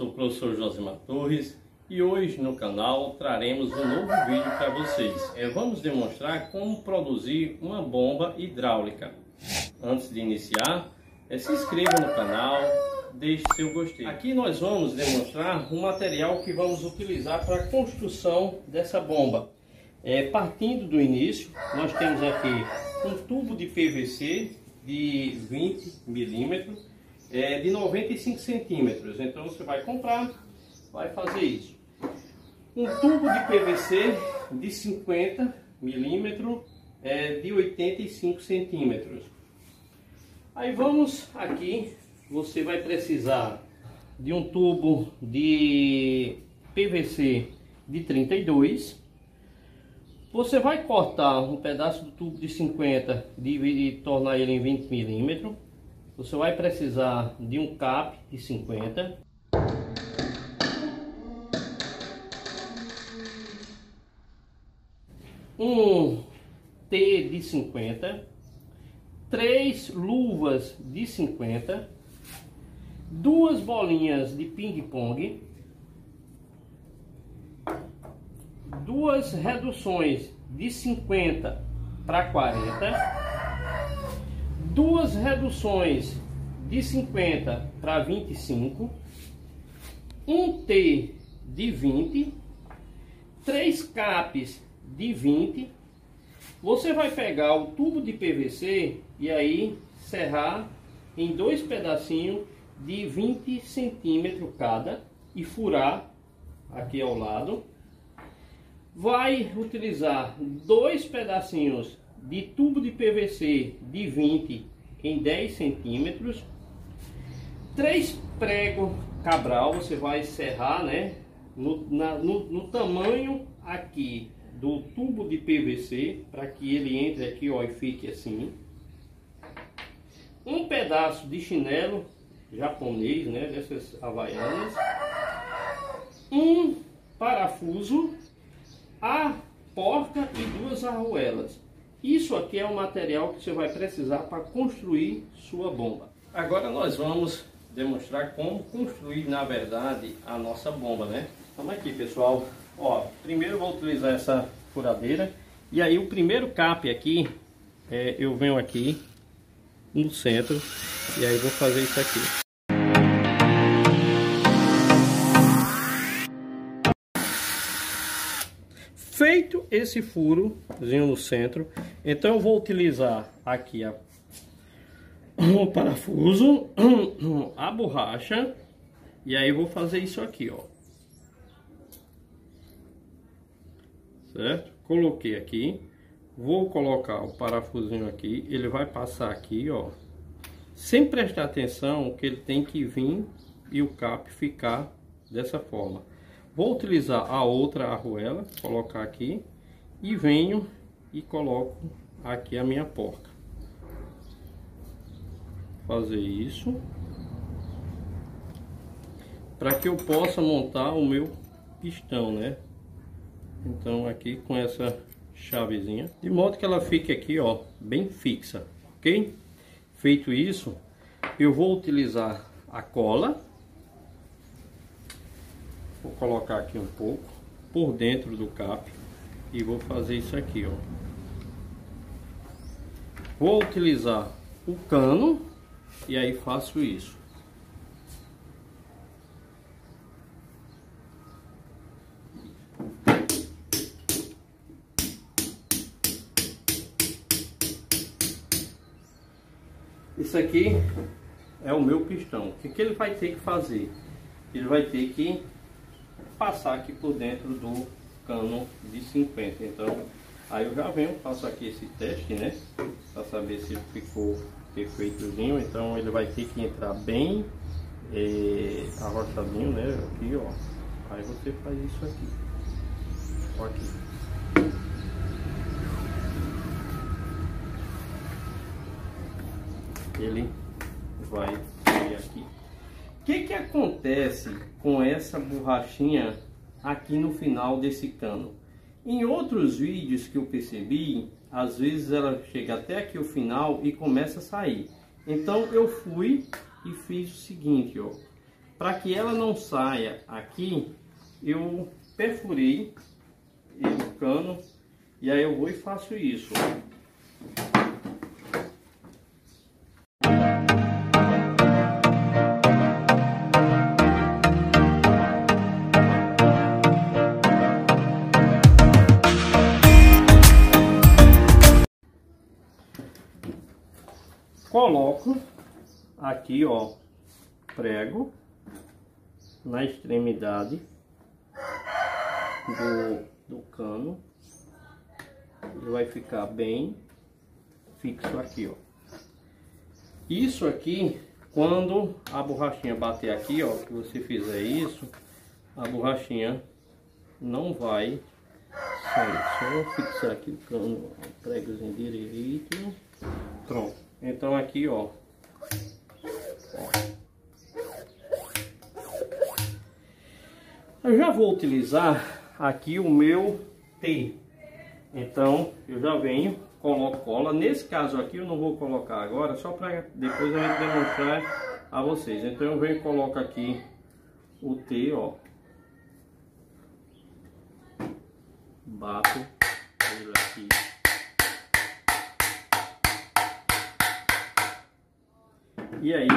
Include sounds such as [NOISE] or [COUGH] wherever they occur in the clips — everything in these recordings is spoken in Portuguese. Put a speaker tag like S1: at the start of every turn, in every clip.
S1: sou o professor Josimar Torres e hoje no canal traremos um novo vídeo para vocês. É, vamos demonstrar como produzir uma bomba hidráulica. Antes de iniciar, é, se inscreva no canal, deixe seu gostei. Aqui nós vamos demonstrar um material que vamos utilizar para a construção dessa bomba. É, partindo do início, nós temos aqui um tubo de PVC de 20 milímetros é, de 95 centímetros. Então você vai comprar, vai fazer isso. Um tubo de PVC de 50 milímetros é, de 85 centímetros. Aí vamos aqui, você vai precisar de um tubo de PVC de 32 você vai cortar um pedaço do tubo de 50 e tornar ele em 20 milímetros. Você vai precisar de um cap de 50. Um T de 50. Três luvas de 50. Duas bolinhas de ping-pong duas reduções de 50 para 40, duas reduções de 50 para 25, um T de 20, três capes de 20. Você vai pegar o tubo de PVC e aí serrar em dois pedacinhos de 20 centímetros cada e furar aqui ao lado vai utilizar dois pedacinhos de tubo de PVC de 20 em 10 centímetros, três pregos cabral, você vai serrar né, no, na, no, no tamanho aqui do tubo de PVC, para que ele entre aqui ó, e fique assim. Um pedaço de chinelo japonês, né, dessas havaianas. Um parafuso a porca e duas arruelas. Isso aqui é o material que você vai precisar para construir sua bomba. Agora nós vamos demonstrar como construir na verdade a nossa bomba, né? Vamos aqui pessoal, ó, primeiro vou utilizar essa furadeira e aí o primeiro cap aqui, é, eu venho aqui no centro e aí vou fazer isso aqui. Feito esse furozinho no centro, então eu vou utilizar aqui a, [COUGHS] o parafuso, [COUGHS] a borracha, e aí vou fazer isso aqui, ó. Certo? Coloquei aqui, vou colocar o parafusinho aqui, ele vai passar aqui, ó. Sem prestar atenção que ele tem que vir e o cap ficar dessa forma. Vou utilizar a outra arruela, colocar aqui e venho e coloco aqui a minha porca. Fazer isso para que eu possa montar o meu pistão, né? Então aqui com essa chavezinha, de modo que ela fique aqui, ó, bem fixa, ok? Feito isso, eu vou utilizar a cola Vou colocar aqui um pouco por dentro do cap e vou fazer isso aqui, ó. Vou utilizar o cano e aí faço isso. Isso aqui é o meu pistão. O que, que ele vai ter que fazer? Ele vai ter que passar aqui por dentro do cano de 50. Então, aí eu já venho, faço aqui esse teste, né? Para saber se ficou perfeitozinho. Então, ele vai ter que entrar bem é, arrochadinho, né? Aqui, ó. Aí você faz isso aqui. Ó aqui. Ele vai que, que acontece com essa borrachinha aqui no final desse cano? Em outros vídeos que eu percebi, às vezes ela chega até aqui o final e começa a sair. Então eu fui e fiz o seguinte, ó. para que ela não saia aqui, eu perfurei o cano e aí eu vou e faço isso. Coloco aqui, ó, prego na extremidade do, do cano. Ele vai ficar bem fixo aqui, ó. Isso aqui, quando a borrachinha bater aqui, ó, que você fizer isso, a borrachinha não vai sair. Só fixar aqui o cano, o pregozinho direito. Pronto. Então aqui, ó, Eu já vou utilizar aqui o meu T. Então, eu já venho, coloco cola. Nesse caso aqui, eu não vou colocar agora, só para depois a gente demonstrar a vocês. Então, eu venho e coloco aqui o T, ó. Bato ele aqui. E aí,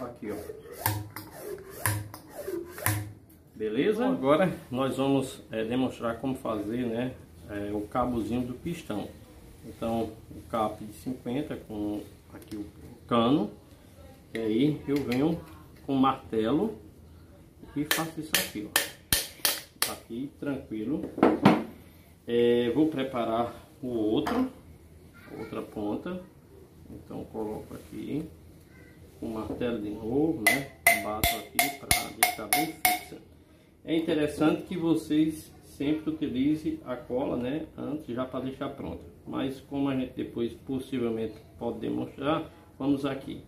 S1: aqui, ó. Beleza? Agora nós vamos é, demonstrar como fazer né, é, o cabozinho do pistão. Então, o cap de 50 com aqui o cano. E aí eu venho com martelo e faço isso aqui, ó. Aqui, tranquilo. É, vou preparar o outro, outra ponta. Então coloco aqui com martelo de novo, né? Bato aqui para deixar bem fixa. É interessante que vocês sempre utilizem a cola, né, antes já para deixar pronta. Mas como a gente depois possivelmente pode demonstrar, vamos aqui.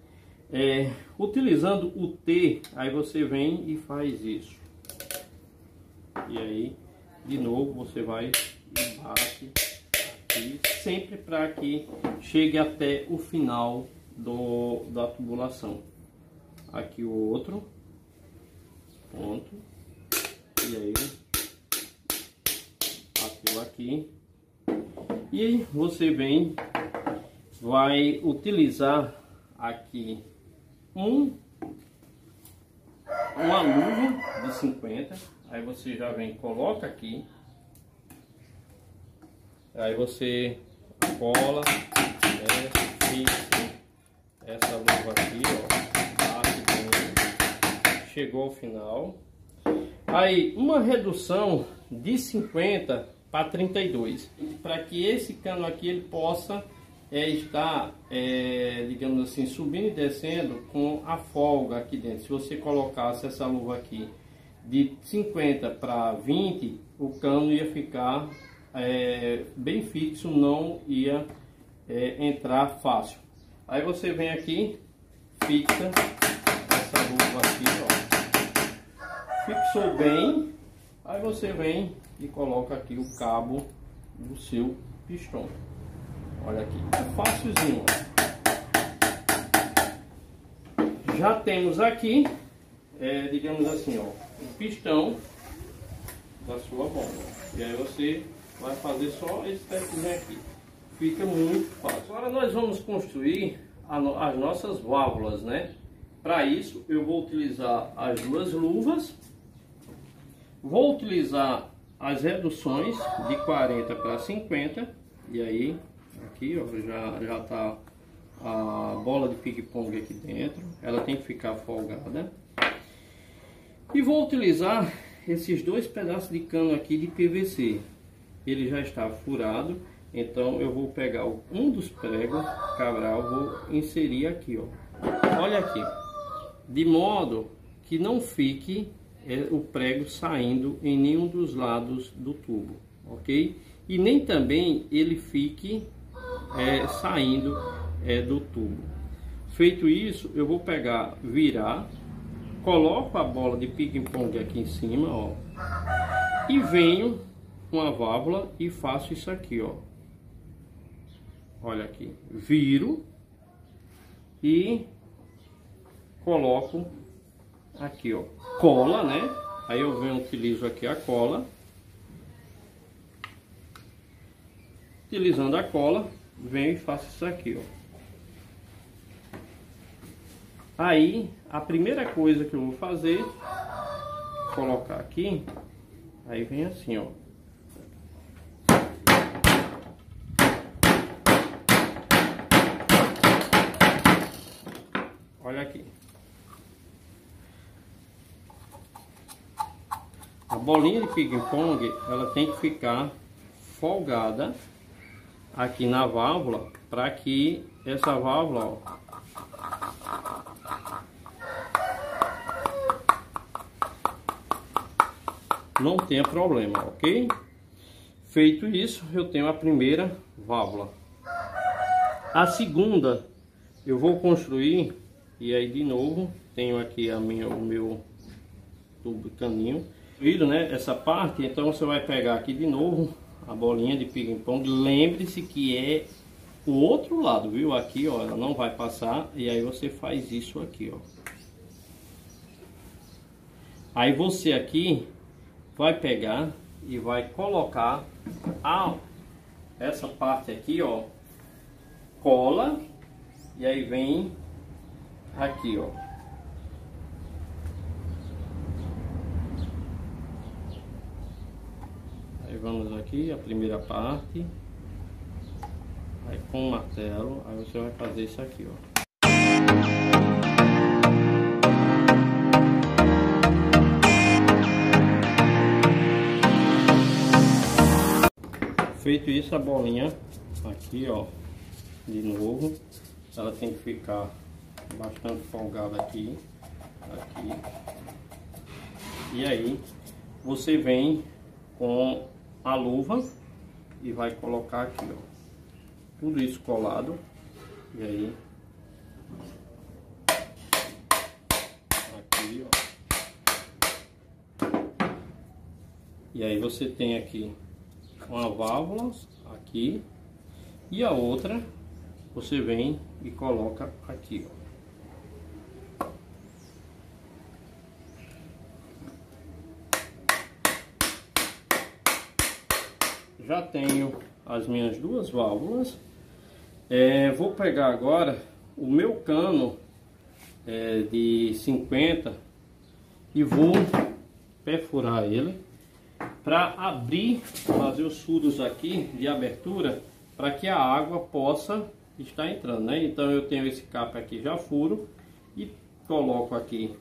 S1: É, utilizando o T, aí você vem e faz isso. E aí, de novo, você vai e bate aqui, sempre para que chegue até o final do, da tubulação. Aqui o outro. Ponto. E aí bateu aqui. E você vem vai utilizar aqui um uma luva de 50 aí você já vem coloca aqui. Aí você cola né, fixa essa luva aqui ó chegou ao final Aí, uma redução de 50 para 32, para que esse cano aqui ele possa é, estar, é, digamos assim, subindo e descendo com a folga aqui dentro. Se você colocasse essa luva aqui de 50 para 20, o cano ia ficar é, bem fixo, não ia é, entrar fácil. Aí você vem aqui, fixa essa luva aqui, ó fixou bem, aí você vem e coloca aqui o cabo do seu pistão. Olha aqui, é fácilzinho. Já temos aqui, é, digamos assim, ó, o pistão da sua bomba. E aí você vai fazer só esse tequinho aqui. Fica muito fácil. Agora nós vamos construir as nossas válvulas, né? Para isso eu vou utilizar as duas luvas Vou utilizar as reduções de 40 para 50. E aí, aqui ó, já, já tá a bola de ping-pong aqui dentro. Ela tem que ficar folgada. E vou utilizar esses dois pedaços de cano aqui de PVC. Ele já está furado. Então eu vou pegar um dos pregos cabral, vou inserir aqui, ó. Olha aqui. De modo que não fique é o prego saindo em nenhum dos lados do tubo, ok? E nem também ele fique é, saindo é, do tubo. Feito isso, eu vou pegar, virar, coloco a bola de ping-pong aqui em cima, ó, e venho com a válvula e faço isso aqui, ó. Olha aqui, viro e coloco aqui, ó, cola, né? Aí eu venho, utilizo aqui a cola. Utilizando a cola, venho e faço isso aqui, ó. Aí, a primeira coisa que eu vou fazer, colocar aqui, aí vem assim, ó. Olha aqui. A bolinha de ping-pong, ela tem que ficar folgada aqui na válvula, para que essa válvula, ó, não tenha problema, ok? Feito isso, eu tenho a primeira válvula. A segunda, eu vou construir, e aí de novo, tenho aqui a minha, o meu tubo caninho. Viram, né? Essa parte, então você vai pegar aqui de novo a bolinha de ping-pong. Lembre-se que é o outro lado, viu? Aqui, ó, ela não vai passar. E aí você faz isso aqui, ó. Aí você aqui vai pegar e vai colocar a, essa parte aqui, ó, cola e aí vem aqui, ó. Aí vamos aqui, a primeira parte. Aí com o martelo, aí você vai fazer isso aqui, ó. Feito isso, a bolinha aqui, ó, de novo, ela tem que ficar bastante folgada aqui, aqui. E aí, você vem com a luva e vai colocar aqui, ó, tudo isso colado. E aí, aqui, ó. E aí você tem aqui uma válvula aqui e a outra você vem e coloca aqui, ó. Já tenho as minhas duas válvulas. É, vou pegar agora o meu cano é, de 50 e vou perfurar ele para abrir, fazer os furos aqui de abertura para que a água possa estar entrando, né? Então eu tenho esse capa aqui já furo e coloco aqui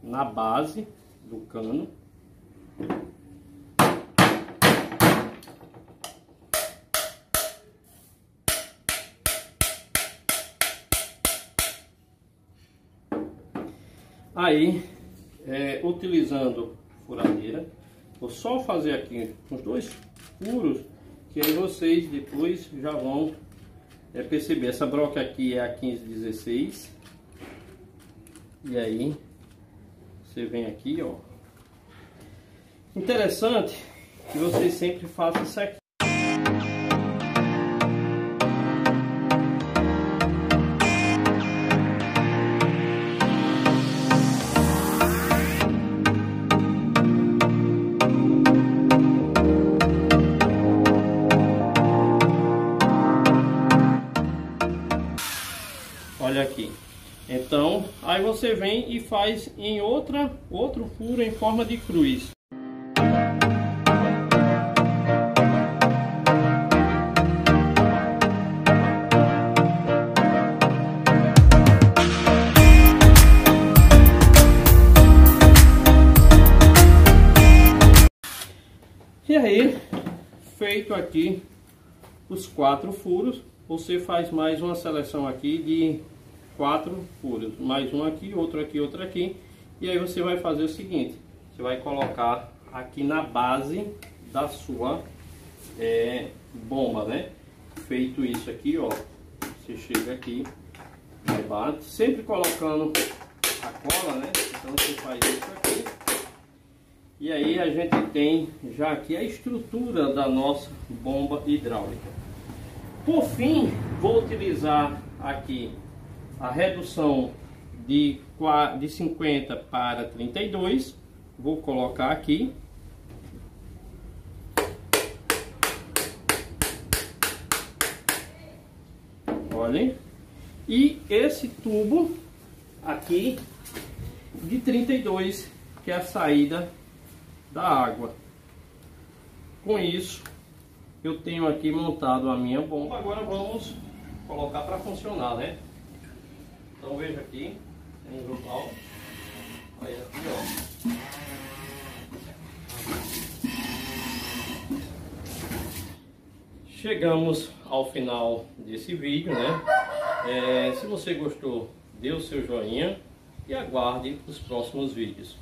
S1: na base do cano. Aí, é, utilizando furadeira, Vou só fazer aqui uns dois furos, que aí vocês depois já vão é, perceber. Essa broca aqui é a 1516. E aí, você vem aqui, ó. Interessante que vocês sempre façam isso aqui. Aqui. Então, aí você vem e faz em outra, outro furo em forma de cruz. E aí, feito aqui os quatro furos, você faz mais uma seleção aqui de quatro furos, mais um aqui, outro aqui, outro aqui. E aí você vai fazer o seguinte, você vai colocar aqui na base da sua é, bomba, né? Feito isso aqui, ó, você chega aqui, bate, sempre colocando a cola, né? Então você faz isso aqui. E aí a gente tem já aqui a estrutura da nossa bomba hidráulica. Por fim, vou utilizar aqui a redução de, de 50 para 32. Vou colocar aqui. Olhem. E esse tubo aqui de 32, que é a saída da água. Com isso, eu tenho aqui montado a minha bomba. Agora vamos colocar para funcionar, né? Então veja aqui, temos o pau. Aí aqui, ó. Chegamos ao final desse vídeo, né? É, se você gostou, dê o seu joinha e aguarde os próximos vídeos.